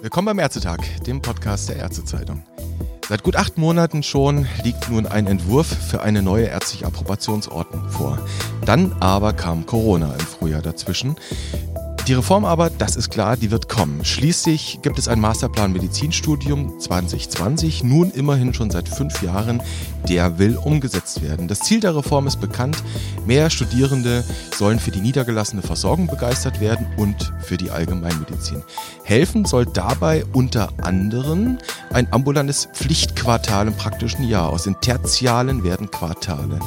Willkommen beim Ärztetag, dem Podcast der Ärztezeitung. Seit gut acht Monaten schon liegt nun ein Entwurf für eine neue ärztliche Approbationsordnung vor. Dann aber kam Corona im Frühjahr dazwischen. Die Reform aber, das ist klar, die wird kommen. Schließlich gibt es ein Masterplan Medizinstudium 2020, nun immerhin schon seit fünf Jahren. Der will umgesetzt werden. Das Ziel der Reform ist bekannt. Mehr Studierende sollen für die niedergelassene Versorgung begeistert werden und für die Allgemeinmedizin. Helfen soll dabei unter anderem ein ambulantes Pflichtquartal im praktischen Jahr. Aus den Tertialen werden Quartale.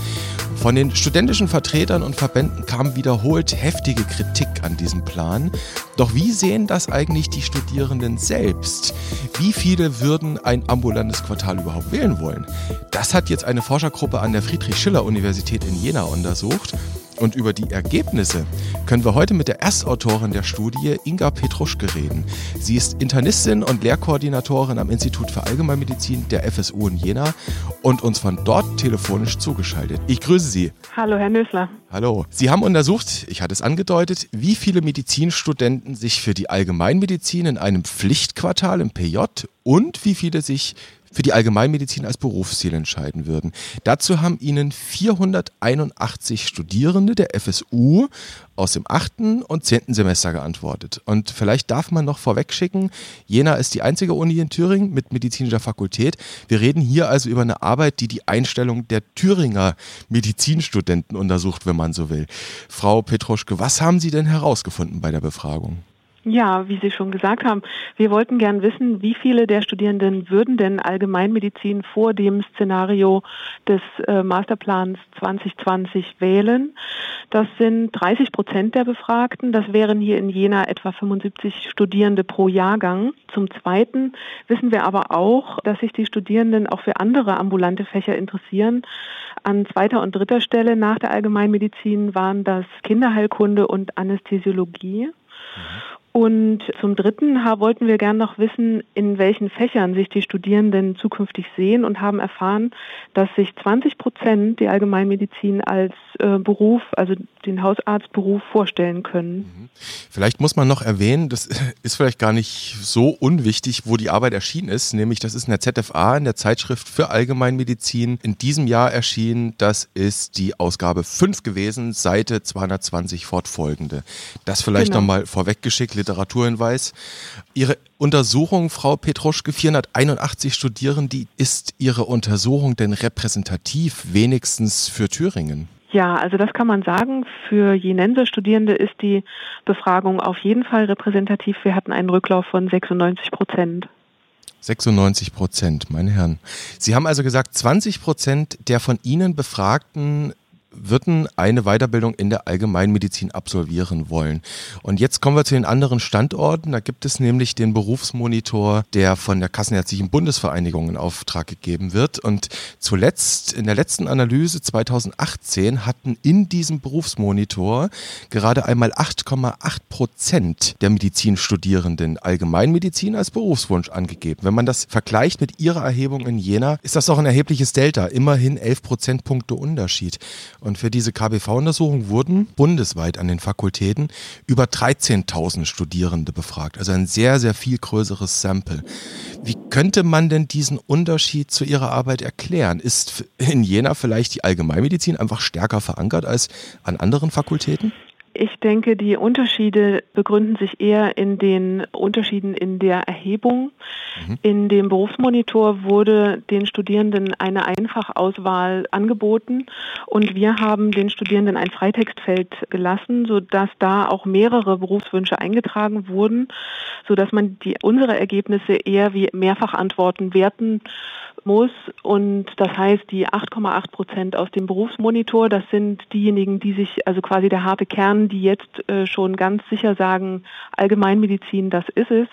Von den studentischen Vertretern und Verbänden kam wiederholt heftige Kritik an diesem Plan. Doch wie sehen das eigentlich die Studierenden selbst? Wie viele würden ein ambulantes Quartal überhaupt wählen wollen? Das hat jetzt eine Forschergruppe an der Friedrich-Schiller-Universität in Jena untersucht. Und über die Ergebnisse können wir heute mit der Erstautorin der Studie, Inga Petruschke, reden. Sie ist Internistin und Lehrkoordinatorin am Institut für Allgemeinmedizin der FSU in Jena und uns von dort telefonisch zugeschaltet. Ich grüße Sie. Hallo, Herr Nösler. Hallo. Sie haben untersucht, ich hatte es angedeutet, wie viele Medizinstudenten sich für die Allgemeinmedizin in einem Pflichtquartal im PJ und wie viele sich für die Allgemeinmedizin als Berufsziel entscheiden würden. Dazu haben Ihnen 481 Studierende der FSU aus dem achten und zehnten Semester geantwortet. Und vielleicht darf man noch vorwegschicken, Jena ist die einzige Uni in Thüringen mit medizinischer Fakultät. Wir reden hier also über eine Arbeit, die die Einstellung der Thüringer Medizinstudenten untersucht, wenn man so will. Frau Petruschke, was haben Sie denn herausgefunden bei der Befragung? Ja, wie Sie schon gesagt haben, wir wollten gern wissen, wie viele der Studierenden würden denn Allgemeinmedizin vor dem Szenario des äh, Masterplans 2020 wählen. Das sind 30 Prozent der Befragten. Das wären hier in Jena etwa 75 Studierende pro Jahrgang. Zum Zweiten wissen wir aber auch, dass sich die Studierenden auch für andere ambulante Fächer interessieren. An zweiter und dritter Stelle nach der Allgemeinmedizin waren das Kinderheilkunde und Anästhesiologie. Mhm. Und zum Dritten wollten wir gern noch wissen, in welchen Fächern sich die Studierenden zukünftig sehen und haben erfahren, dass sich 20 Prozent die Allgemeinmedizin als äh, Beruf, also den Hausarztberuf vorstellen können. Mhm. Vielleicht muss man noch erwähnen, das ist vielleicht gar nicht so unwichtig, wo die Arbeit erschienen ist, nämlich das ist in der ZFA, in der Zeitschrift für Allgemeinmedizin, in diesem Jahr erschienen. Das ist die Ausgabe 5 gewesen, Seite 220 fortfolgende. Das vielleicht genau. nochmal vorweggeschickt Literaturhinweis. Ihre Untersuchung, Frau Petruschke, 481 Studierende, ist Ihre Untersuchung denn repräsentativ, wenigstens für Thüringen? Ja, also das kann man sagen. Für Jenenser Studierende ist die Befragung auf jeden Fall repräsentativ. Wir hatten einen Rücklauf von 96 Prozent. 96 Prozent, meine Herren. Sie haben also gesagt, 20 Prozent der von Ihnen Befragten würden eine Weiterbildung in der Allgemeinmedizin absolvieren wollen. Und jetzt kommen wir zu den anderen Standorten. Da gibt es nämlich den Berufsmonitor, der von der Kassenärztlichen Bundesvereinigung in Auftrag gegeben wird. Und zuletzt, in der letzten Analyse 2018, hatten in diesem Berufsmonitor gerade einmal 8,8 Prozent der Medizinstudierenden Allgemeinmedizin als Berufswunsch angegeben. Wenn man das vergleicht mit ihrer Erhebung in Jena, ist das doch ein erhebliches Delta. Immerhin 11 Prozentpunkte Unterschied. Und für diese KBV-Untersuchung wurden bundesweit an den Fakultäten über 13.000 Studierende befragt. Also ein sehr, sehr viel größeres Sample. Wie könnte man denn diesen Unterschied zu Ihrer Arbeit erklären? Ist in Jena vielleicht die Allgemeinmedizin einfach stärker verankert als an anderen Fakultäten? Ich denke, die Unterschiede begründen sich eher in den Unterschieden in der Erhebung. Mhm. In dem Berufsmonitor wurde den Studierenden eine Einfachauswahl angeboten und wir haben den Studierenden ein Freitextfeld gelassen, sodass da auch mehrere Berufswünsche eingetragen wurden, sodass man die, unsere Ergebnisse eher wie Mehrfachantworten werten muss. Und das heißt, die 8,8 Prozent aus dem Berufsmonitor, das sind diejenigen, die sich, also quasi der harte Kern, die jetzt äh, schon ganz sicher sagen, Allgemeinmedizin, das ist es.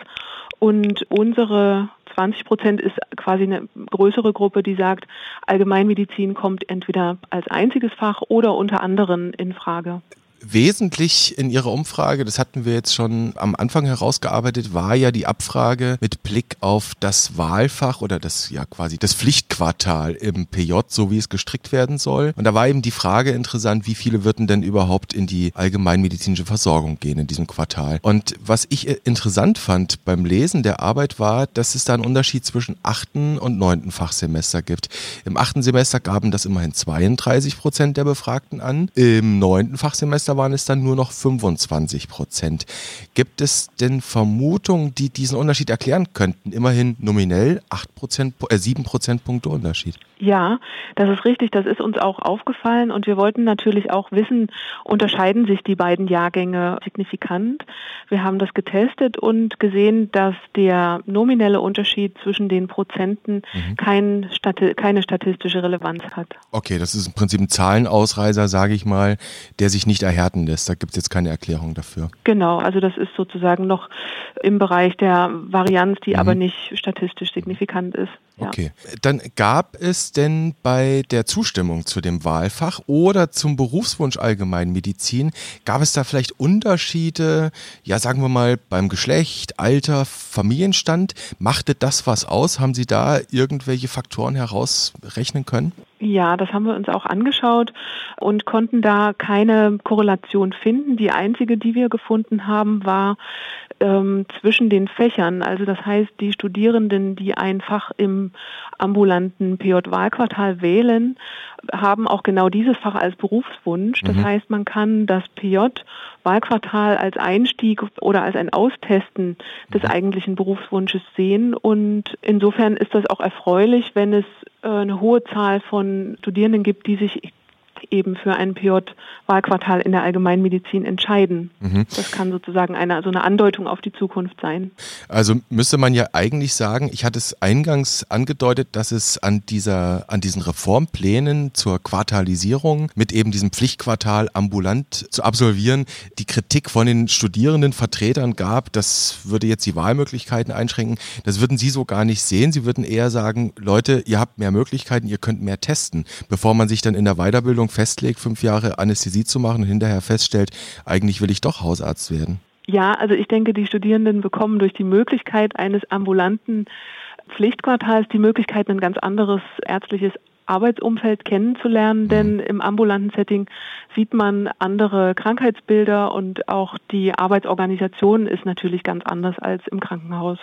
Und unsere 20 Prozent ist quasi eine größere Gruppe, die sagt, Allgemeinmedizin kommt entweder als einziges Fach oder unter anderem in Frage. Wesentlich in Ihrer Umfrage, das hatten wir jetzt schon am Anfang herausgearbeitet, war ja die Abfrage mit Blick auf das Wahlfach oder das ja quasi das Pflichtquartal im PJ, so wie es gestrickt werden soll. Und da war eben die Frage interessant, wie viele würden denn überhaupt in die allgemeinmedizinische Versorgung gehen in diesem Quartal? Und was ich interessant fand beim Lesen der Arbeit war, dass es da einen Unterschied zwischen achten und neunten Fachsemester gibt. Im achten Semester gaben das immerhin 32 Prozent der Befragten an. Im neunten Fachsemester waren es dann nur noch 25 Prozent. Gibt es denn Vermutungen, die diesen Unterschied erklären könnten? Immerhin nominell 8 Prozent, äh, 7 Prozentpunkte Unterschied. Ja, das ist richtig. Das ist uns auch aufgefallen und wir wollten natürlich auch wissen, unterscheiden sich die beiden Jahrgänge signifikant. Wir haben das getestet und gesehen, dass der nominelle Unterschied zwischen den Prozenten mhm. kein Stati keine statistische Relevanz hat. Okay, das ist im Prinzip ein Zahlenausreißer, sage ich mal, der sich nicht erhärten lässt. Da gibt es jetzt keine Erklärung dafür. Genau, also das ist sozusagen noch im Bereich der Varianz, die mhm. aber nicht statistisch signifikant ist. Ja. Okay. Dann gab es denn bei der Zustimmung zu dem Wahlfach oder zum Berufswunsch Allgemeinmedizin, gab es da vielleicht Unterschiede, ja sagen wir mal beim Geschlecht, Alter, Familienstand? Machte das was aus? Haben Sie da irgendwelche Faktoren herausrechnen können? Ja, das haben wir uns auch angeschaut und konnten da keine Korrelation finden. Die einzige, die wir gefunden haben, war ähm, zwischen den Fächern. Also das heißt, die Studierenden, die ein Fach im ambulanten PJ-Wahlquartal wählen, haben auch genau dieses Fach als Berufswunsch. Das mhm. heißt, man kann das PJ-Wahlquartal als Einstieg oder als ein Austesten des mhm. eigentlichen Berufswunsches sehen. Und insofern ist das auch erfreulich, wenn es eine hohe Zahl von Studierenden gibt, die sich eben für ein PJ-Wahlquartal in der Allgemeinmedizin entscheiden. Mhm. Das kann sozusagen eine, also eine Andeutung auf die Zukunft sein. Also müsste man ja eigentlich sagen, ich hatte es eingangs angedeutet, dass es an dieser, an diesen Reformplänen zur Quartalisierung mit eben diesem Pflichtquartal ambulant zu absolvieren, die Kritik von den Studierenden Vertretern gab, das würde jetzt die Wahlmöglichkeiten einschränken. Das würden Sie so gar nicht sehen. Sie würden eher sagen, Leute, ihr habt mehr Möglichkeiten, ihr könnt mehr testen, bevor man sich dann in der Weiterbildung festlegt, fünf Jahre Anästhesie zu machen und hinterher feststellt, eigentlich will ich doch Hausarzt werden? Ja, also ich denke, die Studierenden bekommen durch die Möglichkeit eines ambulanten Pflichtquartals die Möglichkeit, ein ganz anderes ärztliches Arbeitsumfeld kennenzulernen, denn mhm. im ambulanten Setting sieht man andere Krankheitsbilder und auch die Arbeitsorganisation ist natürlich ganz anders als im Krankenhaus.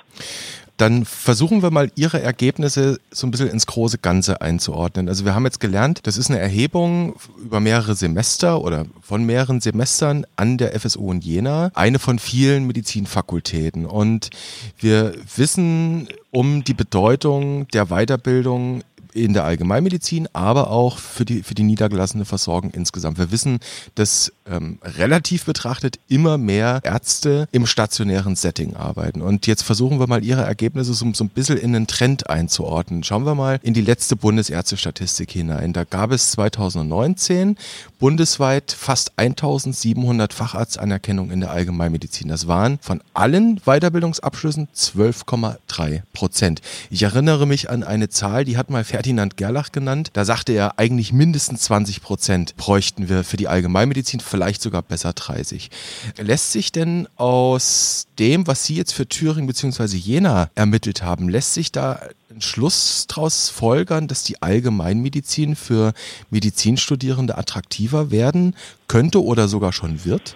Dann versuchen wir mal Ihre Ergebnisse so ein bisschen ins große Ganze einzuordnen. Also wir haben jetzt gelernt, das ist eine Erhebung über mehrere Semester oder von mehreren Semestern an der FSU in Jena, eine von vielen Medizinfakultäten. Und wir wissen um die Bedeutung der Weiterbildung in der Allgemeinmedizin, aber auch für die, für die niedergelassene Versorgung insgesamt. Wir wissen, dass ähm, relativ betrachtet immer mehr Ärzte im stationären Setting arbeiten. Und jetzt versuchen wir mal Ihre Ergebnisse so, so ein bisschen in einen Trend einzuordnen. Schauen wir mal in die letzte Bundesärztestatistik hinein. Da gab es 2019 bundesweit fast 1700 Facharztanerkennungen in der Allgemeinmedizin. Das waren von allen Weiterbildungsabschlüssen 12,3 Prozent. Ich erinnere mich an eine Zahl, die hat mal Ferdinand Gerlach genannt. Da sagte er, eigentlich mindestens 20 Prozent bräuchten wir für die Allgemeinmedizin, vielleicht sogar besser 30. Lässt sich denn aus dem, was Sie jetzt für Thüringen bzw. Jena ermittelt haben, lässt sich da ein Schluss daraus folgern, dass die Allgemeinmedizin für Medizinstudierende attraktiver werden könnte oder sogar schon wird?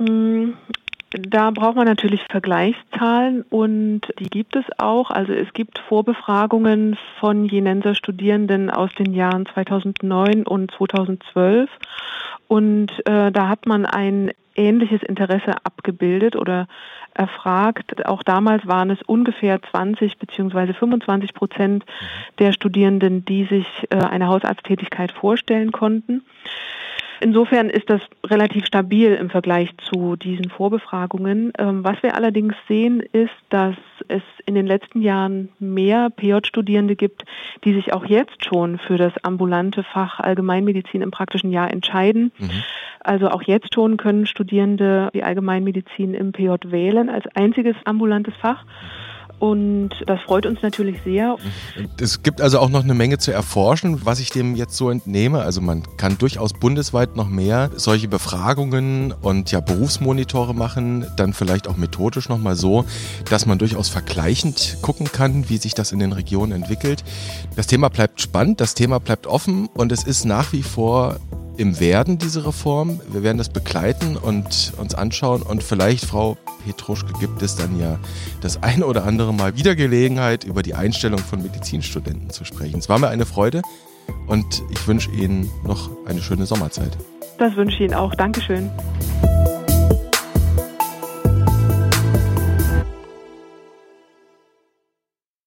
Mm, da braucht man natürlich Vergleichszahlen und die gibt es auch. Also es gibt Vorbefragungen von Jenenser Studierenden aus den Jahren 2009 und 2012 und äh, da hat man ein ähnliches Interesse abgebildet oder erfragt. Auch damals waren es ungefähr 20 bzw. 25 Prozent der Studierenden, die sich äh, eine Hausarzttätigkeit vorstellen konnten. Insofern ist das relativ stabil im Vergleich zu diesen Vorbefragungen. Ähm, was wir allerdings sehen, ist, dass es in den letzten Jahren mehr PJ-Studierende gibt, die sich auch jetzt schon für das ambulante Fach Allgemeinmedizin im praktischen Jahr entscheiden. Mhm. Also auch jetzt schon können Studierende die Allgemeinmedizin im PJ wählen als einziges ambulantes Fach. Und das freut uns natürlich sehr. Es gibt also auch noch eine Menge zu erforschen, was ich dem jetzt so entnehme. Also man kann durchaus bundesweit noch mehr solche Befragungen und ja Berufsmonitore machen, dann vielleicht auch methodisch nochmal so, dass man durchaus vergleichend gucken kann, wie sich das in den Regionen entwickelt. Das Thema bleibt spannend, das Thema bleibt offen und es ist nach wie vor im Werden, diese Reform. Wir werden das begleiten und uns anschauen. Und vielleicht, Frau Petruschke, gibt es dann ja das eine oder andere Mal wieder Gelegenheit, über die Einstellung von Medizinstudenten zu sprechen. Es war mir eine Freude und ich wünsche Ihnen noch eine schöne Sommerzeit. Das wünsche ich Ihnen auch. Dankeschön.